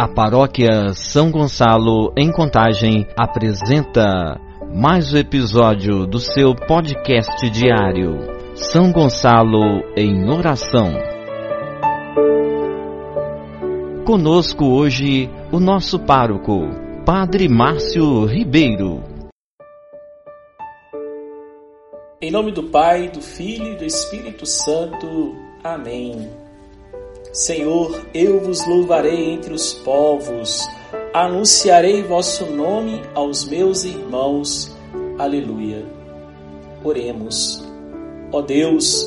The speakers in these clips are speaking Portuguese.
A paróquia São Gonçalo, em Contagem, apresenta mais um episódio do seu podcast diário. São Gonçalo em Oração. Conosco hoje o nosso pároco, Padre Márcio Ribeiro. Em nome do Pai, do Filho e do Espírito Santo. Amém. Senhor, eu vos louvarei entre os povos, anunciarei vosso nome aos meus irmãos. Aleluia. Oremos. Ó Deus,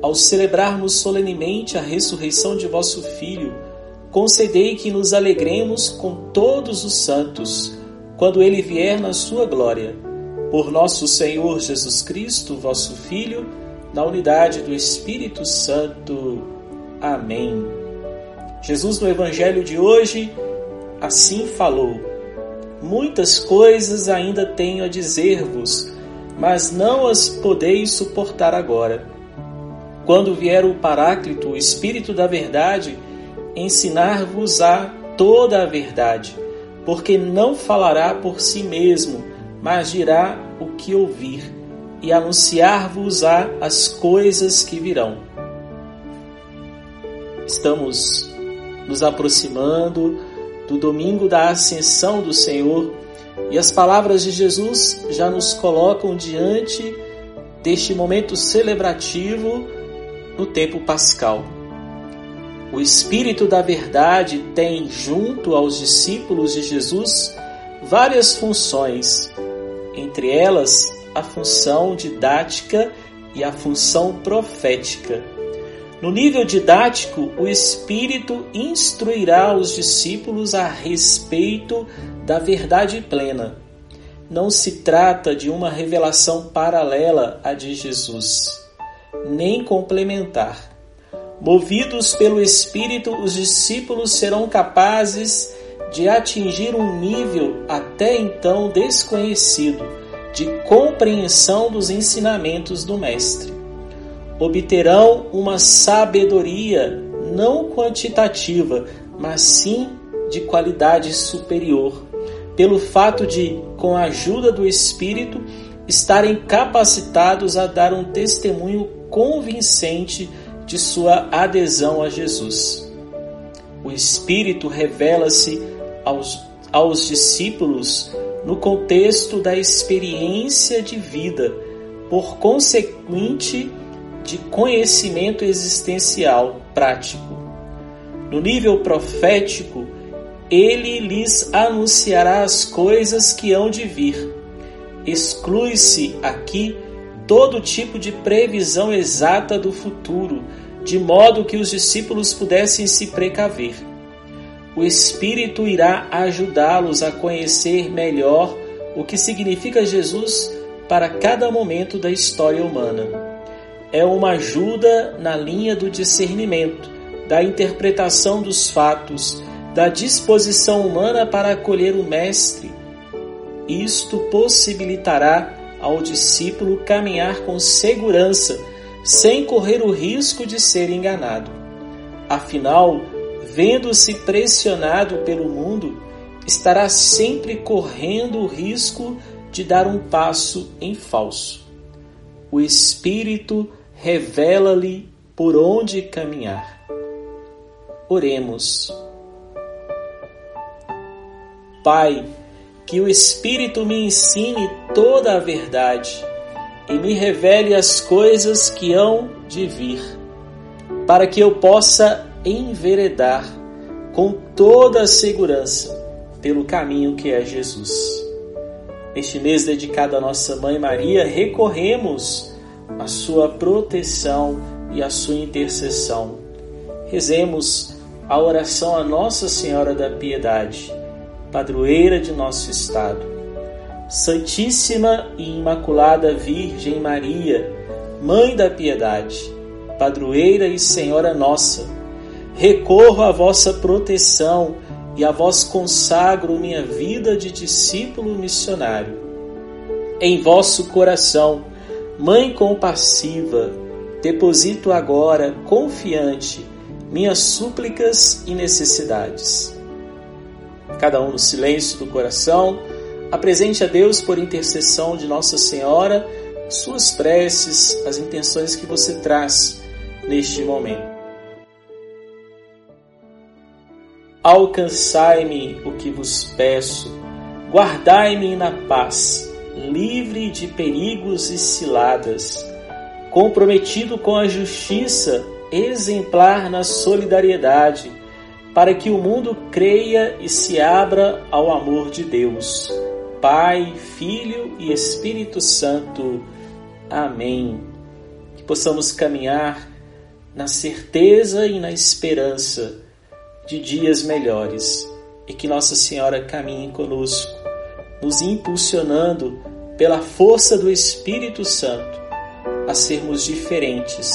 ao celebrarmos solenemente a ressurreição de vosso Filho, concedei que nos alegremos com todos os santos, quando ele vier na sua glória. Por nosso Senhor Jesus Cristo, vosso Filho, na unidade do Espírito Santo. Amém. Jesus, no Evangelho de hoje, assim falou: Muitas coisas ainda tenho a dizer-vos, mas não as podeis suportar agora. Quando vier o Paráclito, o Espírito da Verdade, ensinar-vos-á toda a verdade, porque não falará por si mesmo, mas dirá o que ouvir, e anunciar-vos-á as coisas que virão. Estamos nos aproximando do domingo da ascensão do Senhor e as palavras de Jesus já nos colocam diante deste momento celebrativo no tempo pascal. O Espírito da Verdade tem, junto aos discípulos de Jesus, várias funções, entre elas a função didática e a função profética. No nível didático, o Espírito instruirá os discípulos a respeito da verdade plena. Não se trata de uma revelação paralela à de Jesus, nem complementar. Movidos pelo Espírito, os discípulos serão capazes de atingir um nível até então desconhecido de compreensão dos ensinamentos do Mestre obterão uma sabedoria não quantitativa, mas sim de qualidade superior, pelo fato de, com a ajuda do Espírito, estarem capacitados a dar um testemunho convincente de sua adesão a Jesus. O Espírito revela-se aos, aos discípulos no contexto da experiência de vida, por consequente, de conhecimento existencial prático. No nível profético, ele lhes anunciará as coisas que hão de vir. Exclui-se aqui todo tipo de previsão exata do futuro, de modo que os discípulos pudessem se precaver. O Espírito irá ajudá-los a conhecer melhor o que significa Jesus para cada momento da história humana é uma ajuda na linha do discernimento, da interpretação dos fatos, da disposição humana para acolher o Mestre. Isto possibilitará ao discípulo caminhar com segurança, sem correr o risco de ser enganado. Afinal, vendo-se pressionado pelo mundo, estará sempre correndo o risco de dar um passo em falso. O Espírito revela-lhe por onde caminhar. Oremos. Pai, que o Espírito me ensine toda a verdade e me revele as coisas que hão de vir, para que eu possa enveredar com toda a segurança pelo caminho que é Jesus. Neste mês dedicado à nossa Mãe Maria, recorremos a sua proteção e a sua intercessão. Rezemos a oração a Nossa Senhora da Piedade, padroeira de nosso estado. Santíssima e Imaculada Virgem Maria, Mãe da Piedade, padroeira e Senhora nossa, recorro à vossa proteção e a vós consagro minha vida de discípulo missionário. Em vosso coração, Mãe compassiva, deposito agora, confiante, minhas súplicas e necessidades. Cada um no silêncio do coração, apresente a Deus por intercessão de Nossa Senhora suas preces, as intenções que você traz neste momento. Alcançai-me o que vos peço, guardai-me na paz, livre de perigos e ciladas, comprometido com a justiça, exemplar na solidariedade, para que o mundo creia e se abra ao amor de Deus. Pai, Filho e Espírito Santo. Amém. Que possamos caminhar na certeza e na esperança de dias melhores e que Nossa Senhora caminhe conosco, nos impulsionando pela força do Espírito Santo a sermos diferentes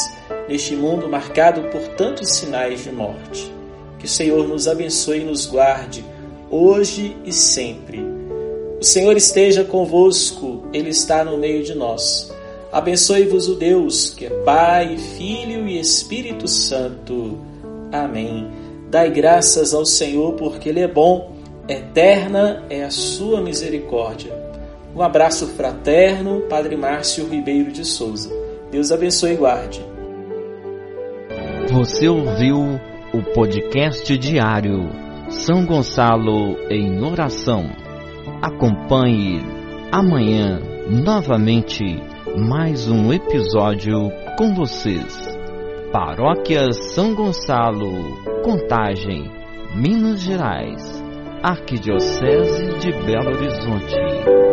neste mundo marcado por tantos sinais de morte. Que o Senhor nos abençoe e nos guarde hoje e sempre. O Senhor esteja convosco, Ele está no meio de nós. Abençoe-vos o Deus, que é Pai, Filho e Espírito Santo. Amém. Dai graças ao Senhor, porque Ele é bom, eterna é a sua misericórdia. Um abraço fraterno, Padre Márcio Ribeiro de Souza. Deus abençoe e guarde. Você ouviu o podcast diário São Gonçalo em Oração. Acompanhe amanhã novamente mais um episódio com vocês. Paróquia São Gonçalo, Contagem, Minas Gerais, Arquidiocese de Belo Horizonte.